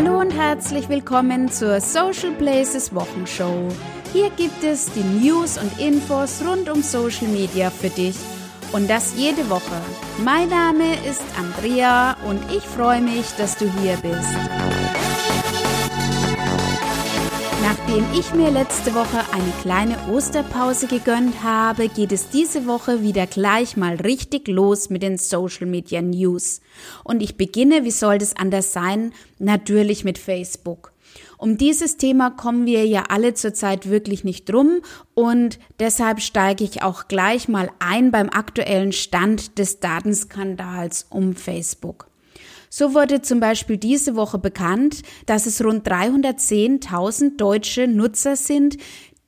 Hallo und herzlich willkommen zur Social Places Wochenshow. Hier gibt es die News und Infos rund um Social Media für dich und das jede Woche. Mein Name ist Andrea und ich freue mich, dass du hier bist. Nachdem ich mir letzte Woche eine kleine Osterpause gegönnt habe, geht es diese Woche wieder gleich mal richtig los mit den Social Media News. Und ich beginne, wie soll das anders sein, natürlich mit Facebook. Um dieses Thema kommen wir ja alle zurzeit wirklich nicht drum und deshalb steige ich auch gleich mal ein beim aktuellen Stand des Datenskandals um Facebook. So wurde zum Beispiel diese Woche bekannt, dass es rund 310.000 deutsche Nutzer sind,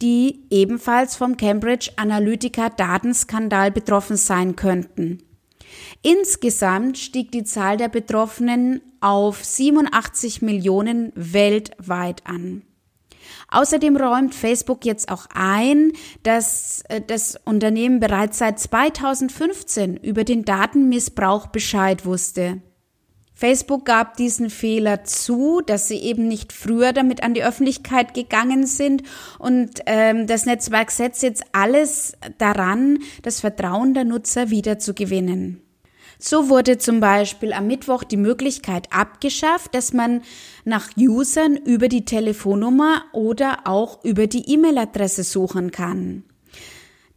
die ebenfalls vom Cambridge Analytica Datenskandal betroffen sein könnten. Insgesamt stieg die Zahl der Betroffenen auf 87 Millionen weltweit an. Außerdem räumt Facebook jetzt auch ein, dass äh, das Unternehmen bereits seit 2015 über den Datenmissbrauch Bescheid wusste. Facebook gab diesen Fehler zu, dass sie eben nicht früher damit an die Öffentlichkeit gegangen sind und ähm, das Netzwerk setzt jetzt alles daran, das Vertrauen der Nutzer wiederzugewinnen. So wurde zum Beispiel am Mittwoch die Möglichkeit abgeschafft, dass man nach Usern über die Telefonnummer oder auch über die E-Mail-Adresse suchen kann.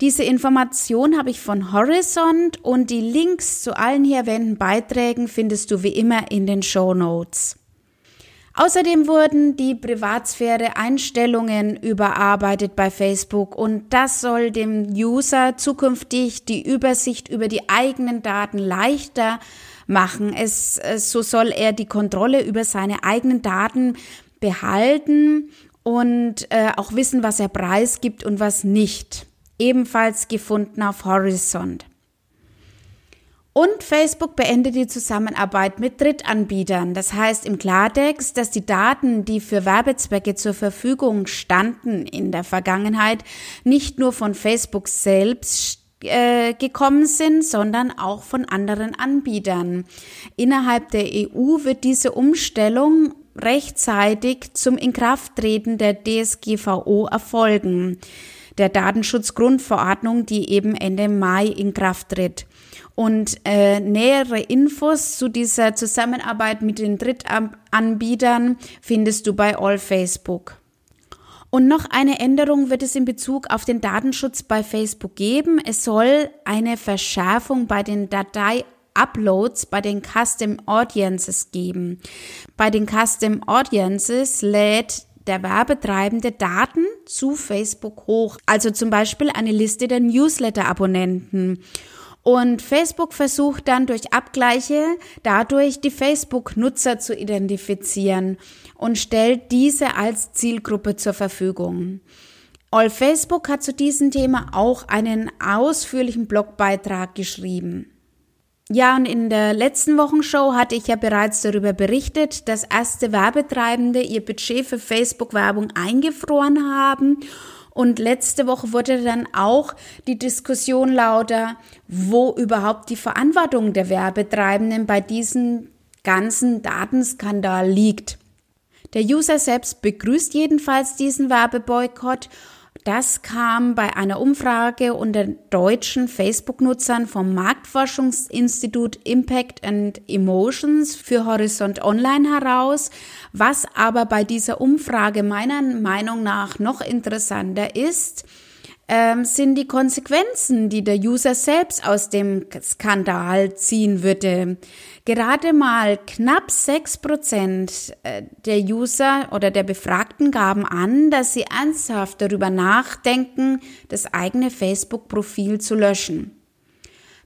Diese Information habe ich von Horizont und die Links zu allen hier erwähnten Beiträgen findest du wie immer in den Show Notes. Außerdem wurden die Privatsphäre-Einstellungen überarbeitet bei Facebook und das soll dem User zukünftig die Übersicht über die eigenen Daten leichter machen. Es, so soll er die Kontrolle über seine eigenen Daten behalten und äh, auch wissen, was er preisgibt und was nicht. Ebenfalls gefunden auf Horizont. Und Facebook beendet die Zusammenarbeit mit Drittanbietern. Das heißt im Klartext, dass die Daten, die für Werbezwecke zur Verfügung standen in der Vergangenheit, nicht nur von Facebook selbst äh, gekommen sind, sondern auch von anderen Anbietern. Innerhalb der EU wird diese Umstellung rechtzeitig zum Inkrafttreten der DSGVO erfolgen, der Datenschutzgrundverordnung, die eben Ende Mai in Kraft tritt. Und äh, nähere Infos zu dieser Zusammenarbeit mit den Drittanbietern findest du bei All Facebook. Und noch eine Änderung wird es in Bezug auf den Datenschutz bei Facebook geben. Es soll eine Verschärfung bei den Datei Uploads bei den Custom Audiences geben. Bei den Custom Audiences lädt der Werbetreibende Daten zu Facebook hoch, also zum Beispiel eine Liste der Newsletter-Abonnenten. Und Facebook versucht dann durch Abgleiche dadurch die Facebook-Nutzer zu identifizieren und stellt diese als Zielgruppe zur Verfügung. All Facebook hat zu diesem Thema auch einen ausführlichen Blogbeitrag geschrieben. Ja, und in der letzten Wochenshow hatte ich ja bereits darüber berichtet, dass erste Werbetreibende ihr Budget für Facebook-Werbung eingefroren haben und letzte Woche wurde dann auch die Diskussion lauter, wo überhaupt die Verantwortung der Werbetreibenden bei diesem ganzen Datenskandal liegt. Der User selbst begrüßt jedenfalls diesen Werbeboykott das kam bei einer Umfrage unter deutschen Facebook-Nutzern vom Marktforschungsinstitut Impact and Emotions für Horizont Online heraus. Was aber bei dieser Umfrage meiner Meinung nach noch interessanter ist, ähm, sind die Konsequenzen, die der User selbst aus dem Skandal ziehen würde. Gerade mal knapp sechs Prozent äh, der User oder der Befragten gaben an, dass sie ernsthaft darüber nachdenken, das eigene Facebook-Profil zu löschen.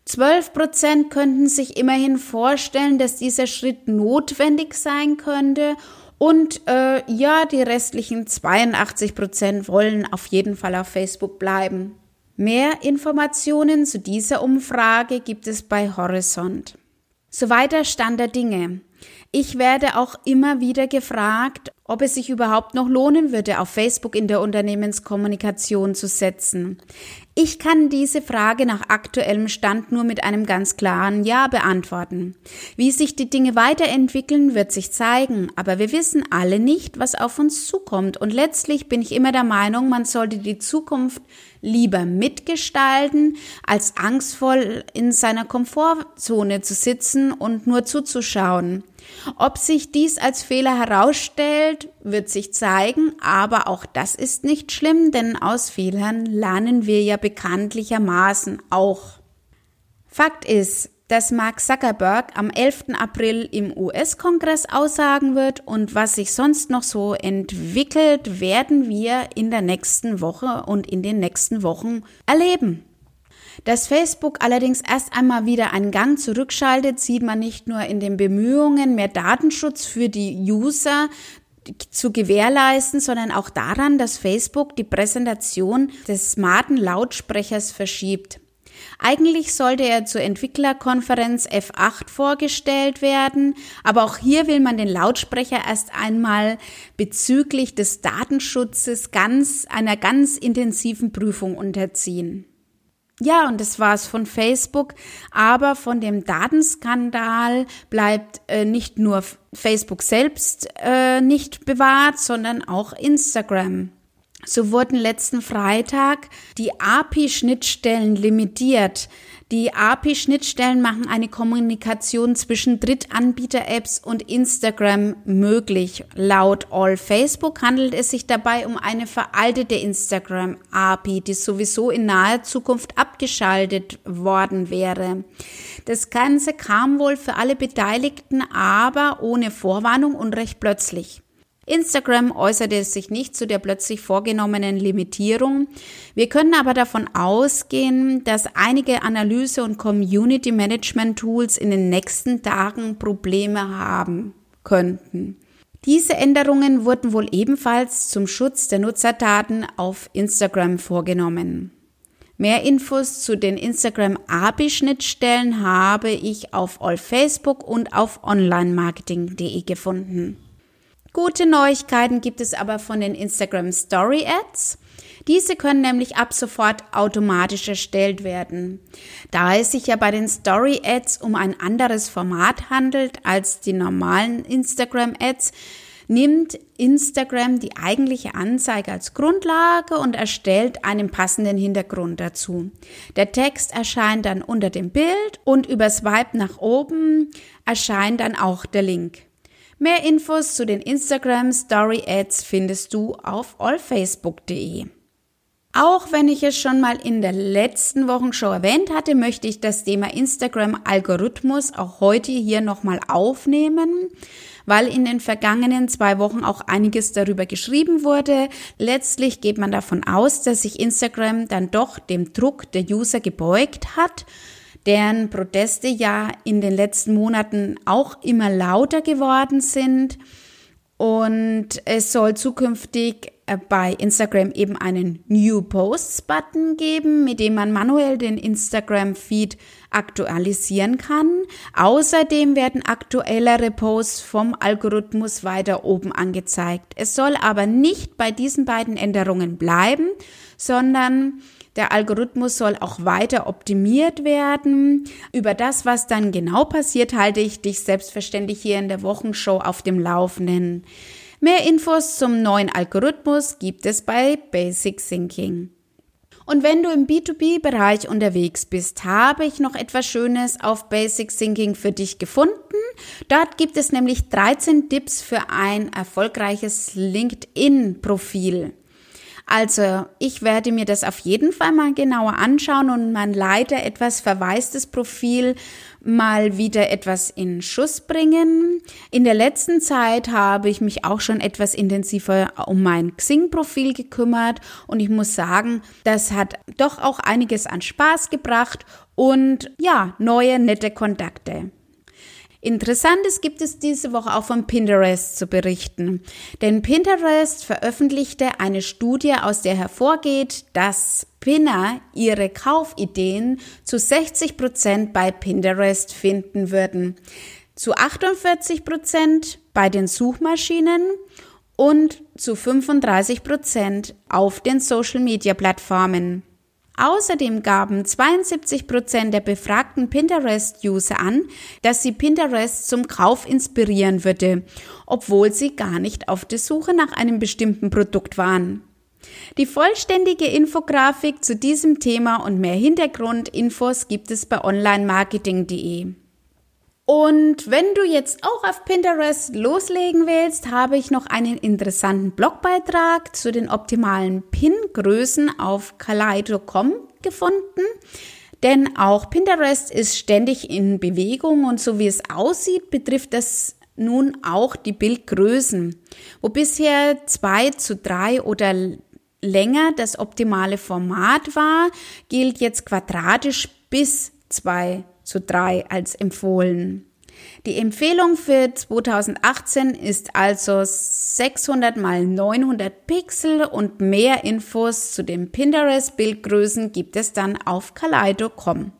12 Prozent könnten sich immerhin vorstellen, dass dieser Schritt notwendig sein könnte und äh, ja, die restlichen 82 Prozent wollen auf jeden Fall auf Facebook bleiben. Mehr Informationen zu dieser Umfrage gibt es bei Horizont. So weiter Stand der Dinge. Ich werde auch immer wieder gefragt, ob es sich überhaupt noch lohnen würde, auf Facebook in der Unternehmenskommunikation zu setzen. Ich kann diese Frage nach aktuellem Stand nur mit einem ganz klaren Ja beantworten. Wie sich die Dinge weiterentwickeln, wird sich zeigen, aber wir wissen alle nicht, was auf uns zukommt und letztlich bin ich immer der Meinung, man sollte die Zukunft lieber mitgestalten, als angstvoll in seiner Komfortzone zu sitzen und nur zuzuschauen. Ob sich dies als Fehler herausstellt, wird sich zeigen, aber auch das ist nicht schlimm, denn aus Fehlern lernen wir ja bekanntlichermaßen auch. Fakt ist, dass Mark Zuckerberg am 11. April im US-Kongress aussagen wird und was sich sonst noch so entwickelt, werden wir in der nächsten Woche und in den nächsten Wochen erleben. Dass Facebook allerdings erst einmal wieder einen Gang zurückschaltet, sieht man nicht nur in den Bemühungen, mehr Datenschutz für die User zu gewährleisten, sondern auch daran, dass Facebook die Präsentation des smarten Lautsprechers verschiebt. Eigentlich sollte er zur Entwicklerkonferenz F8 vorgestellt werden, aber auch hier will man den Lautsprecher erst einmal bezüglich des Datenschutzes ganz, einer ganz intensiven Prüfung unterziehen. Ja, und das war's von Facebook, aber von dem Datenskandal bleibt äh, nicht nur Facebook selbst äh, nicht bewahrt, sondern auch Instagram. So wurden letzten Freitag die API-Schnittstellen limitiert. Die API-Schnittstellen machen eine Kommunikation zwischen Drittanbieter-Apps und Instagram möglich. Laut All Facebook handelt es sich dabei um eine veraltete Instagram-API, die sowieso in naher Zukunft abgeschaltet worden wäre. Das Ganze kam wohl für alle Beteiligten aber ohne Vorwarnung und recht plötzlich. Instagram äußerte sich nicht zu der plötzlich vorgenommenen Limitierung. Wir können aber davon ausgehen, dass einige Analyse- und Community Management Tools in den nächsten Tagen Probleme haben könnten. Diese Änderungen wurden wohl ebenfalls zum Schutz der Nutzerdaten auf Instagram vorgenommen. Mehr Infos zu den Instagram API-Schnittstellen habe ich auf All Facebook und auf onlinemarketing.de gefunden. Gute Neuigkeiten gibt es aber von den Instagram Story Ads. Diese können nämlich ab sofort automatisch erstellt werden. Da es sich ja bei den Story Ads um ein anderes Format handelt als die normalen Instagram Ads, nimmt Instagram die eigentliche Anzeige als Grundlage und erstellt einen passenden Hintergrund dazu. Der Text erscheint dann unter dem Bild und über Swipe nach oben erscheint dann auch der Link. Mehr Infos zu den Instagram Story Ads findest du auf allfacebook.de. Auch wenn ich es schon mal in der letzten Wochenshow erwähnt hatte, möchte ich das Thema Instagram Algorithmus auch heute hier nochmal aufnehmen, weil in den vergangenen zwei Wochen auch einiges darüber geschrieben wurde. Letztlich geht man davon aus, dass sich Instagram dann doch dem Druck der User gebeugt hat deren Proteste ja in den letzten Monaten auch immer lauter geworden sind. Und es soll zukünftig äh, bei Instagram eben einen New Posts Button geben, mit dem man manuell den Instagram Feed aktualisieren kann. Außerdem werden aktuellere Posts vom Algorithmus weiter oben angezeigt. Es soll aber nicht bei diesen beiden Änderungen bleiben, sondern der Algorithmus soll auch weiter optimiert werden. Über das, was dann genau passiert, halte ich dich selbstverständlich hier in der Wochenshow auf dem Laufenden. Mehr Infos zum neuen Algorithmus gibt es bei Basic Thinking. Und wenn du im B2B-Bereich unterwegs bist, habe ich noch etwas Schönes auf Basic Thinking für dich gefunden. Dort gibt es nämlich 13 Tipps für ein erfolgreiches LinkedIn-Profil. Also ich werde mir das auf jeden Fall mal genauer anschauen und mein leider etwas verwaistes Profil mal wieder etwas in Schuss bringen. In der letzten Zeit habe ich mich auch schon etwas intensiver um mein Xing-Profil gekümmert und ich muss sagen, das hat doch auch einiges an Spaß gebracht und ja, neue nette Kontakte. Interessantes gibt es diese Woche auch von Pinterest zu berichten. Denn Pinterest veröffentlichte eine Studie, aus der hervorgeht, dass Pinner ihre Kaufideen zu 60 Prozent bei Pinterest finden würden. zu 48 Prozent bei den Suchmaschinen und zu 35 Prozent auf den Social-Media-Plattformen. Außerdem gaben 72 Prozent der befragten Pinterest-User an, dass sie Pinterest zum Kauf inspirieren würde, obwohl sie gar nicht auf der Suche nach einem bestimmten Produkt waren. Die vollständige Infografik zu diesem Thema und mehr Hintergrundinfos gibt es bei onlinemarketing.de. Und wenn du jetzt auch auf Pinterest loslegen willst, habe ich noch einen interessanten Blogbeitrag zu den optimalen Pin-Größen auf kaleido.com gefunden. Denn auch Pinterest ist ständig in Bewegung und so wie es aussieht, betrifft das nun auch die Bildgrößen. Wo bisher zwei zu drei oder länger das optimale Format war, gilt jetzt quadratisch bis zwei zu 3 als empfohlen. Die Empfehlung für 2018 ist also 600 mal 900 Pixel und mehr Infos zu den Pinterest-Bildgrößen gibt es dann auf kaleido.com.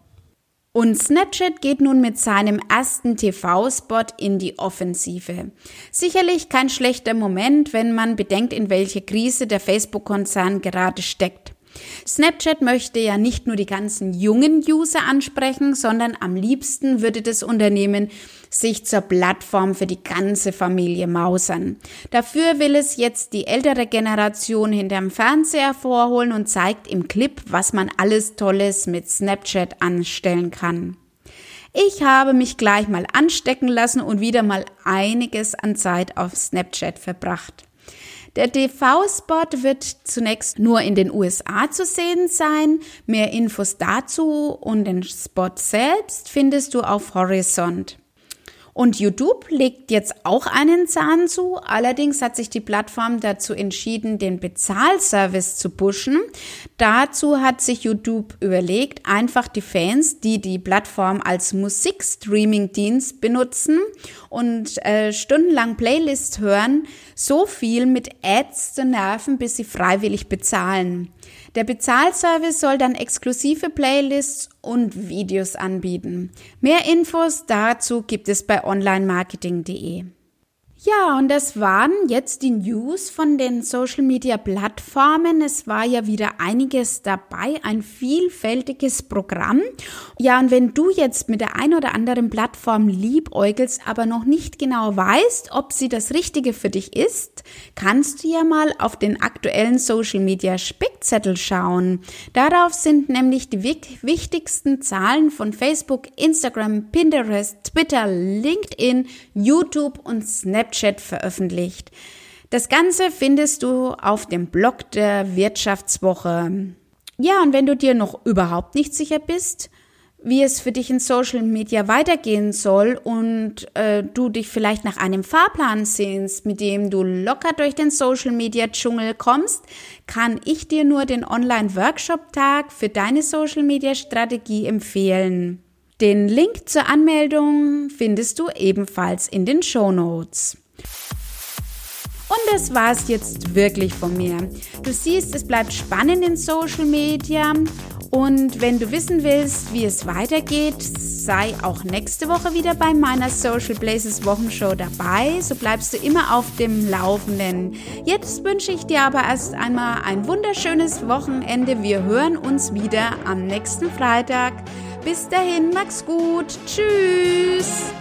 Und Snapchat geht nun mit seinem ersten TV-Spot in die Offensive. Sicherlich kein schlechter Moment, wenn man bedenkt, in welche Krise der Facebook-Konzern gerade steckt. Snapchat möchte ja nicht nur die ganzen jungen User ansprechen, sondern am liebsten würde das Unternehmen sich zur Plattform für die ganze Familie mausern. Dafür will es jetzt die ältere Generation hinterm Fernseher vorholen und zeigt im Clip, was man alles Tolles mit Snapchat anstellen kann. Ich habe mich gleich mal anstecken lassen und wieder mal einiges an Zeit auf Snapchat verbracht. Der TV-Spot wird zunächst nur in den USA zu sehen sein. Mehr Infos dazu und den Spot selbst findest du auf Horizont. Und YouTube legt jetzt auch einen Zahn zu. Allerdings hat sich die Plattform dazu entschieden, den Bezahlservice zu pushen. Dazu hat sich YouTube überlegt, einfach die Fans, die die Plattform als Musikstreaming-Dienst benutzen und äh, stundenlang Playlists hören, so viel mit Ads zu nerven, bis sie freiwillig bezahlen. Der Bezahlservice soll dann exklusive Playlists und Videos anbieten. Mehr Infos dazu gibt es bei onlinemarketing.de. Ja, und das waren jetzt die News von den Social Media Plattformen. Es war ja wieder einiges dabei, ein vielfältiges Programm. Ja, und wenn du jetzt mit der ein oder anderen Plattform liebäugelst, aber noch nicht genau weißt, ob sie das Richtige für dich ist, kannst du ja mal auf den aktuellen Social Media Spickzettel schauen. Darauf sind nämlich die wichtigsten Zahlen von Facebook, Instagram, Pinterest, Twitter, LinkedIn, YouTube und Snapchat Snapchat veröffentlicht. Das Ganze findest du auf dem Blog der Wirtschaftswoche. Ja, und wenn du dir noch überhaupt nicht sicher bist, wie es für dich in Social Media weitergehen soll und äh, du dich vielleicht nach einem Fahrplan sehnst, mit dem du locker durch den Social Media Dschungel kommst, kann ich dir nur den Online-Workshop-Tag für deine Social Media Strategie empfehlen. Den Link zur Anmeldung findest du ebenfalls in den Show Notes. Und das war's jetzt wirklich von mir. Du siehst, es bleibt spannend in Social Media. Und wenn du wissen willst, wie es weitergeht, sei auch nächste Woche wieder bei meiner Social Places Wochenshow dabei. So bleibst du immer auf dem Laufenden. Jetzt wünsche ich dir aber erst einmal ein wunderschönes Wochenende. Wir hören uns wieder am nächsten Freitag. Bis dahin, mach's gut. Tschüss.